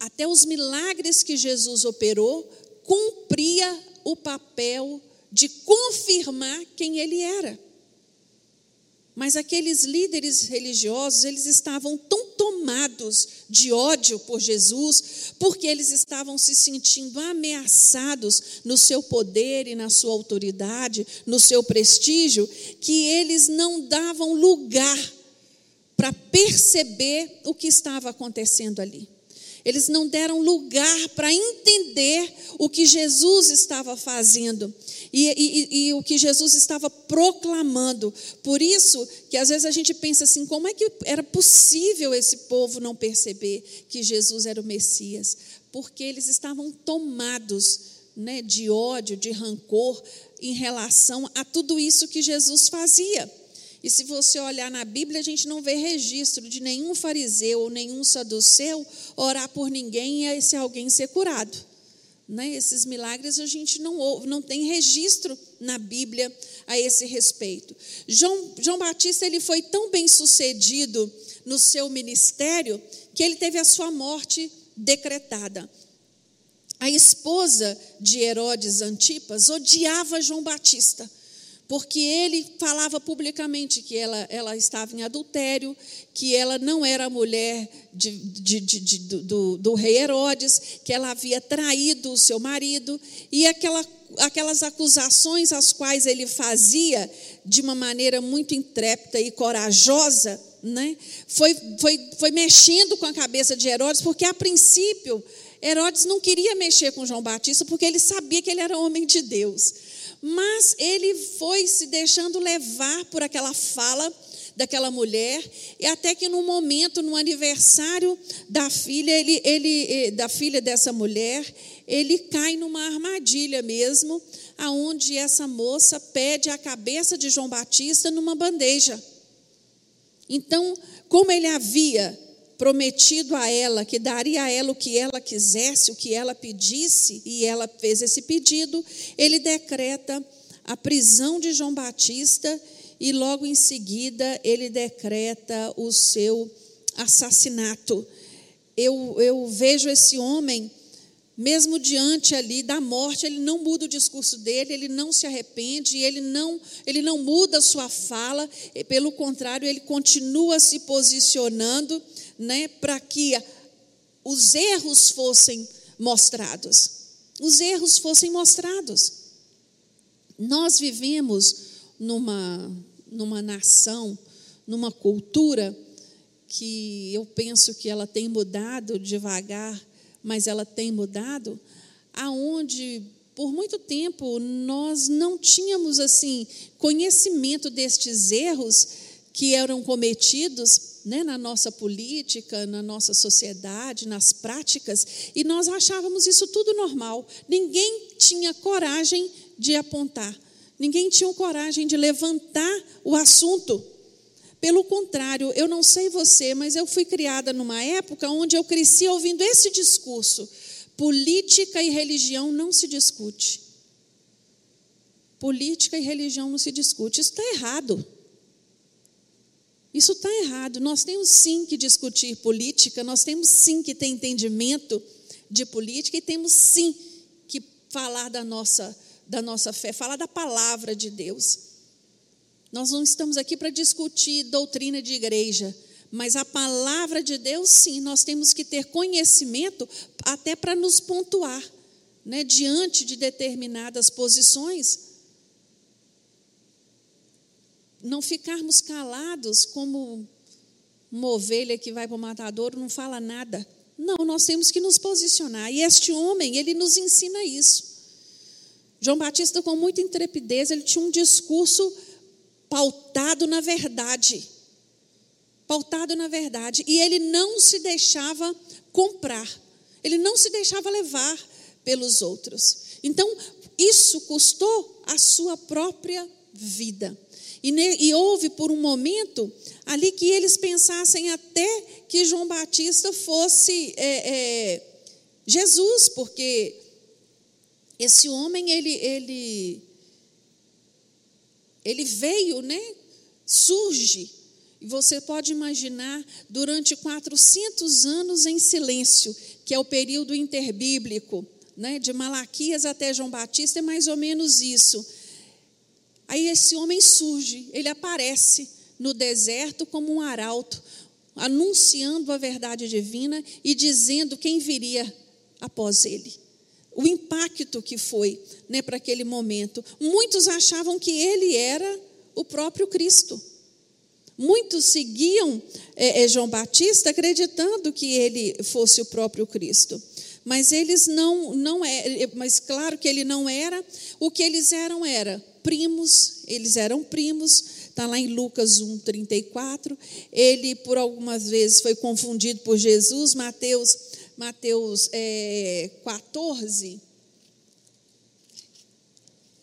Até os milagres que Jesus operou cumpria o papel de confirmar quem ele era. Mas aqueles líderes religiosos, eles estavam tão tomados de ódio por Jesus, porque eles estavam se sentindo ameaçados no seu poder e na sua autoridade, no seu prestígio, que eles não davam lugar para perceber o que estava acontecendo ali. Eles não deram lugar para entender o que Jesus estava fazendo e, e, e, o que Jesus estava proclamando. Por isso que às vezes a gente pensa assim: como é que era possível esse povo não perceber que Jesus era o Messias? Porque eles estavam tomados né, de ódio, de rancor em relação a tudo isso que Jesus fazia. E se você olhar na Bíblia, a gente não vê registro de nenhum fariseu ou nenhum saduceu orar por ninguém e esse alguém ser curado. Né? Esses milagres a gente não, não tem registro na Bíblia a esse respeito. João, João Batista ele foi tão bem sucedido no seu ministério que ele teve a sua morte decretada. A esposa de Herodes Antipas odiava João Batista porque ele falava publicamente que ela, ela estava em adultério, que ela não era mulher de, de, de, do, do rei Herodes, que ela havia traído o seu marido, e aquela, aquelas acusações as quais ele fazia de uma maneira muito intrépida e corajosa, né, foi, foi, foi mexendo com a cabeça de Herodes, porque a princípio Herodes não queria mexer com João Batista, porque ele sabia que ele era homem de Deus. Mas ele foi se deixando levar por aquela fala daquela mulher, e até que no momento, no aniversário da filha, ele, ele, eh, da filha dessa mulher, ele cai numa armadilha mesmo, aonde essa moça pede a cabeça de João Batista numa bandeja. Então, como ele havia prometido a ela que daria a ela o que ela quisesse, o que ela pedisse, e ela fez esse pedido, ele decreta a prisão de João Batista e logo em seguida ele decreta o seu assassinato. Eu, eu vejo esse homem, mesmo diante ali da morte, ele não muda o discurso dele, ele não se arrepende, ele não, ele não muda a sua fala, pelo contrário, ele continua se posicionando né, para que os erros fossem mostrados. Os erros fossem mostrados. Nós vivemos numa, numa nação, numa cultura que eu penso que ela tem mudado devagar, mas ela tem mudado, aonde por muito tempo nós não tínhamos assim conhecimento destes erros que eram cometidos né, na nossa política, na nossa sociedade, nas práticas, e nós achávamos isso tudo normal. Ninguém tinha coragem de apontar, ninguém tinha coragem de levantar o assunto. Pelo contrário, eu não sei você, mas eu fui criada numa época onde eu cresci ouvindo esse discurso: política e religião não se discute. Política e religião não se discute. Isso está errado. Isso está errado. Nós temos sim que discutir política, nós temos sim que ter entendimento de política e temos sim que falar da nossa, da nossa fé, falar da palavra de Deus. Nós não estamos aqui para discutir doutrina de igreja, mas a palavra de Deus, sim, nós temos que ter conhecimento até para nos pontuar né, diante de determinadas posições não ficarmos calados como uma ovelha que vai para o matador não fala nada. Não, nós temos que nos posicionar. E este homem, ele nos ensina isso. João Batista, com muita intrepidez, ele tinha um discurso pautado na verdade. Pautado na verdade. E ele não se deixava comprar. Ele não se deixava levar pelos outros. Então, isso custou a sua própria vida. E, ne, e houve por um momento ali que eles pensassem até que João Batista fosse é, é, Jesus, porque esse homem ele ele ele veio, né? Surge. E você pode imaginar durante 400 anos em silêncio, que é o período interbíblico, né? De Malaquias até João Batista é mais ou menos isso Aí esse homem surge, ele aparece no deserto como um arauto, anunciando a verdade divina e dizendo quem viria após ele. O impacto que foi né, para aquele momento. Muitos achavam que ele era o próprio Cristo. Muitos seguiam é, é, João Batista acreditando que ele fosse o próprio Cristo. Mas eles não, não é, mas claro que ele não era. O que eles eram era primos, eles eram primos, está lá em Lucas 1, 34. Ele, por algumas vezes, foi confundido por Jesus, Mateus, Mateus é, 14.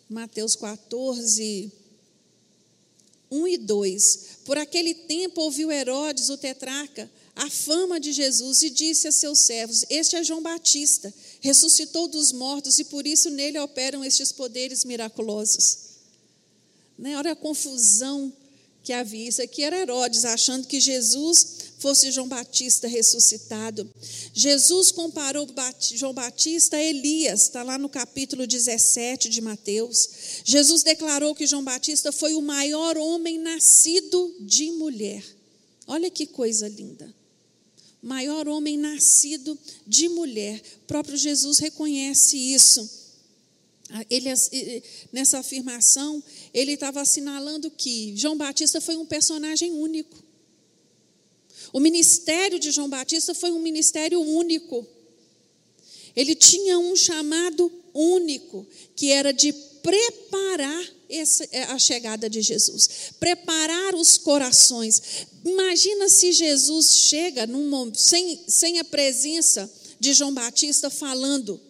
Mateus 14, 1 e 2. Por aquele tempo ouviu Herodes, o tetrarca, a fama de Jesus e disse a seus servos: Este é João Batista, ressuscitou dos mortos e por isso nele operam estes poderes miraculosos. Né? Olha a confusão que havia. Isso aqui era Herodes, achando que Jesus fosse João Batista ressuscitado. Jesus comparou João Batista a Elias, está lá no capítulo 17 de Mateus. Jesus declarou que João Batista foi o maior homem nascido de mulher. Olha que coisa linda. Maior homem nascido de mulher. O próprio Jesus reconhece isso. Ele, nessa afirmação, ele estava assinalando que João Batista foi um personagem único. O ministério de João Batista foi um ministério único. Ele tinha um chamado único, que era de preparar essa, é, a chegada de Jesus, preparar os corações. Imagina se Jesus chega num, sem, sem a presença de João Batista falando.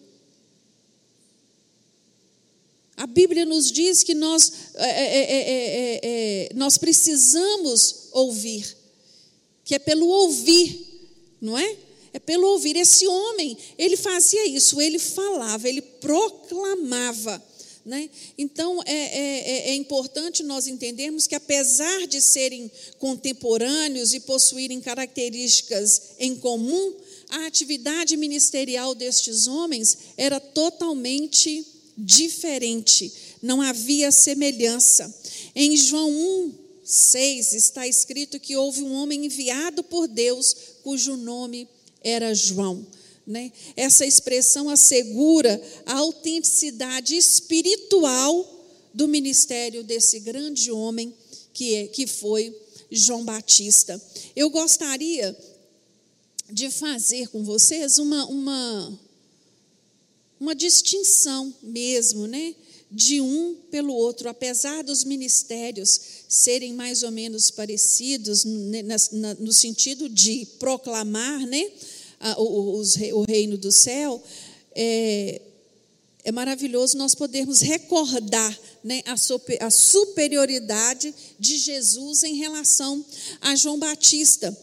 A Bíblia nos diz que nós, é, é, é, nós precisamos ouvir que é pelo ouvir, não é? É pelo ouvir. Esse homem, ele fazia isso, ele falava, ele proclamava. Né? Então, é, é, é, é importante nós entendermos que, apesar de serem contemporâneos e possuírem características em comum, a atividade ministerial destes homens era totalmente diferente, não havia semelhança. Em João 1, 6 está escrito que houve um homem enviado por Deus cujo nome era João. Né? Essa expressão assegura a autenticidade espiritual do ministério desse grande homem que, é, que foi João Batista. Eu gostaria de fazer com vocês uma, uma, uma distinção mesmo, né? de um pelo outro, apesar dos ministérios serem mais ou menos parecidos no sentido de proclamar né, o reino do céu, é, é maravilhoso nós podermos recordar né, a superioridade de Jesus em relação a João Batista.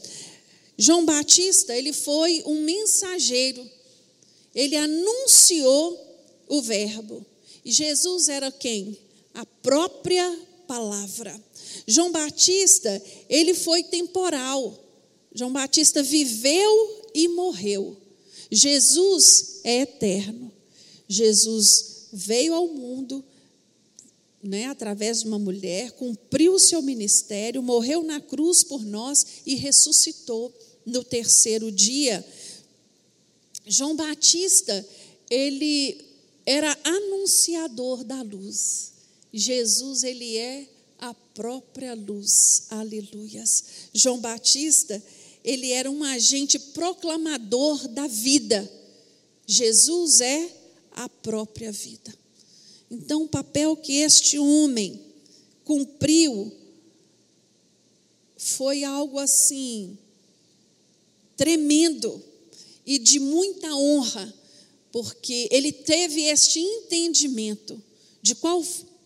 João Batista, ele foi um mensageiro, ele anunciou o verbo. E Jesus era quem? A própria palavra. João Batista, ele foi temporal. João Batista viveu e morreu. Jesus é eterno. Jesus veio ao mundo, né, através de uma mulher, cumpriu o seu ministério, morreu na cruz por nós e ressuscitou no terceiro dia. João Batista, ele era anunciador da luz. Jesus, ele é a própria luz. Aleluias. João Batista, ele era um agente proclamador da vida. Jesus é a própria vida. Então, o papel que este homem cumpriu foi algo assim tremendo e de muita honra porque ele teve este entendimento de qual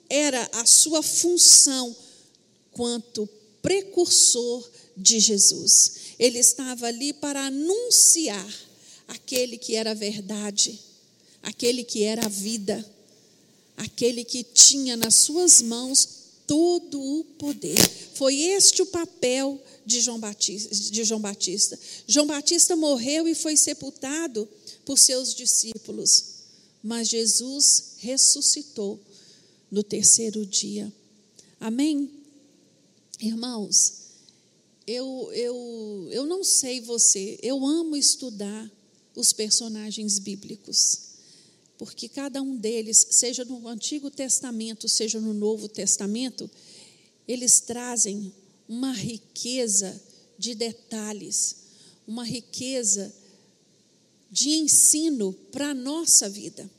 era a sua função quanto precursor de Jesus. Ele estava ali para anunciar aquele que era a verdade, aquele que era a vida, aquele que tinha nas suas mãos todo o poder. Foi este o papel de João Batista. De João Batista. João Batista morreu e foi sepultado por seus discípulos, mas Jesus ressuscitou no terceiro dia. Amém? Irmãos, eu, eu, eu não sei você, eu amo estudar os personagens bíblicos, porque cada um deles, seja no Antigo Testamento, seja no Novo Testamento, eles trazem uma riqueza de detalhes, uma riqueza de ensino para a nossa vida,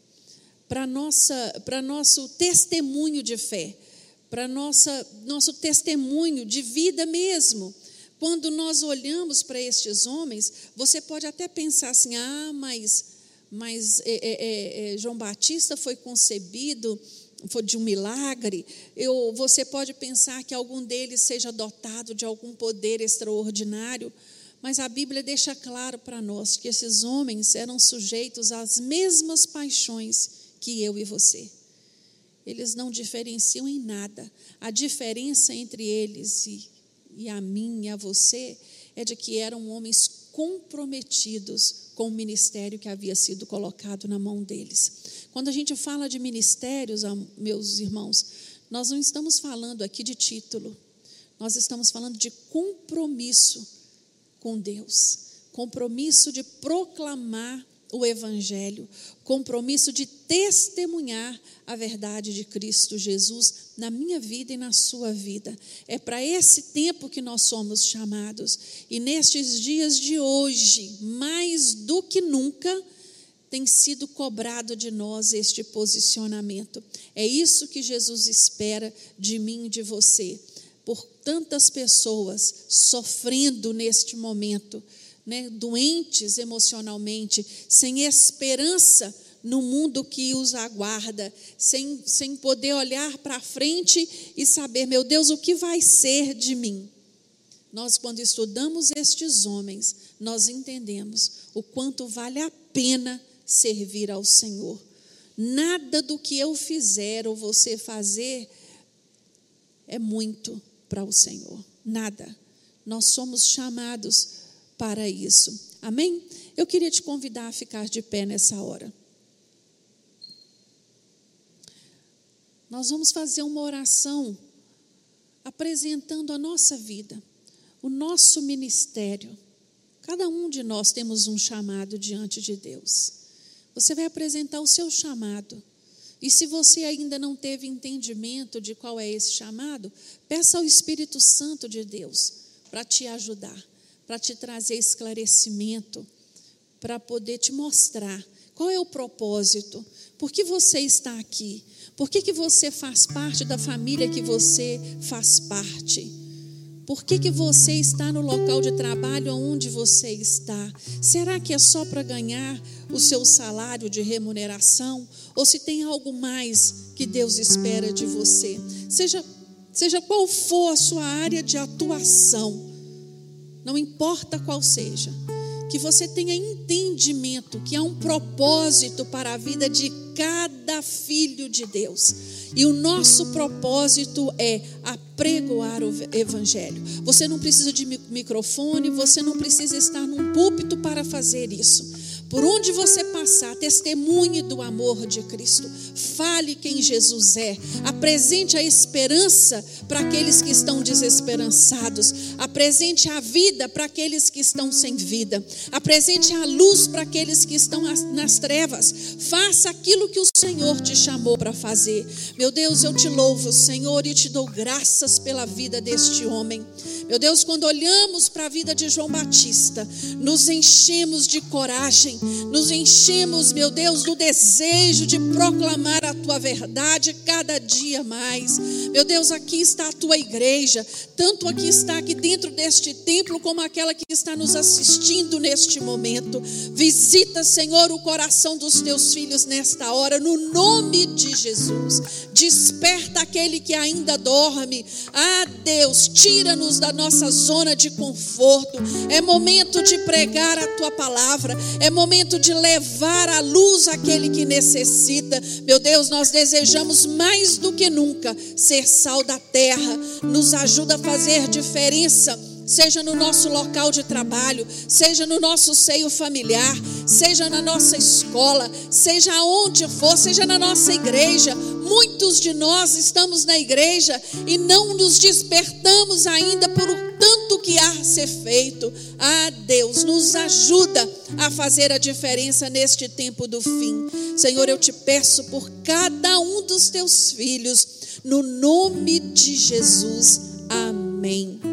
para nossa, para nosso testemunho de fé, para nossa nosso testemunho de vida mesmo. Quando nós olhamos para estes homens, você pode até pensar assim: ah, mas mas é, é, é, é João Batista foi concebido for de um milagre, eu, você pode pensar que algum deles seja dotado de algum poder extraordinário, mas a Bíblia deixa claro para nós que esses homens eram sujeitos às mesmas paixões que eu e você. Eles não diferenciam em nada. A diferença entre eles e, e a mim e a você é de que eram homens comprometidos com o ministério que havia sido colocado na mão deles. Quando a gente fala de ministérios, meus irmãos, nós não estamos falando aqui de título, nós estamos falando de compromisso com Deus, compromisso de proclamar o Evangelho, compromisso de testemunhar a verdade de Cristo Jesus na minha vida e na sua vida. É para esse tempo que nós somos chamados. E nestes dias de hoje, mais do que nunca, tem sido cobrado de nós este posicionamento. É isso que Jesus espera de mim e de você. Por tantas pessoas sofrendo neste momento, né, doentes emocionalmente, sem esperança no mundo que os aguarda, sem, sem poder olhar para frente e saber, meu Deus, o que vai ser de mim? Nós, quando estudamos estes homens, nós entendemos o quanto vale a pena servir ao Senhor. Nada do que eu fizer ou você fazer é muito para o Senhor. Nada. Nós somos chamados para isso. Amém? Eu queria te convidar a ficar de pé nessa hora. Nós vamos fazer uma oração apresentando a nossa vida, o nosso ministério. Cada um de nós temos um chamado diante de Deus. Você vai apresentar o seu chamado. E se você ainda não teve entendimento de qual é esse chamado, peça ao Espírito Santo de Deus para te ajudar para te trazer esclarecimento, para poder te mostrar qual é o propósito, por que você está aqui, por que, que você faz parte da família que você faz parte. Por que, que você está no local de trabalho onde você está? Será que é só para ganhar o seu salário de remuneração? Ou se tem algo mais que Deus espera de você? Seja, seja qual for a sua área de atuação, não importa qual seja, que você tenha entendimento que há um propósito para a vida de cada filho de Deus. E o nosso propósito é apregoar o Evangelho. Você não precisa de microfone, você não precisa estar num púlpito para fazer isso. Por onde você passar, testemunhe do amor de Cristo. Fale quem Jesus é. Apresente a esperança para aqueles que estão desesperançados. Apresente a vida para aqueles que estão sem vida. Apresente a luz para aqueles que estão nas trevas. Faça aquilo que o Senhor te chamou para fazer. Meu Deus, eu te louvo, Senhor, e te dou graças pela vida deste homem. Meu Deus, quando olhamos para a vida de João Batista, nos enchemos de coragem nos enchemos, meu Deus, do desejo de proclamar a tua verdade cada dia mais. Meu Deus, aqui está a tua igreja, tanto aqui está aqui dentro deste templo, como aquela que está nos assistindo neste momento. Visita, Senhor, o coração dos teus filhos nesta hora, no nome de Jesus. Desperta aquele que ainda dorme. Ah, Deus, tira-nos da nossa zona de conforto. É momento de pregar a tua palavra, é momento de levar a luz àquele que necessita. Meu Deus, nós desejamos mais do que nunca ser sal da terra. Nos ajuda a fazer diferença seja no nosso local de trabalho, seja no nosso seio familiar, seja na nossa escola, seja onde for, seja na nossa igreja. Muitos de nós estamos na igreja e não nos despertamos ainda por o tanto que há a ser feito. Ah, Deus, nos ajuda a fazer a diferença neste tempo do fim. Senhor, eu te peço por cada um dos teus filhos, no nome de Jesus. Amém.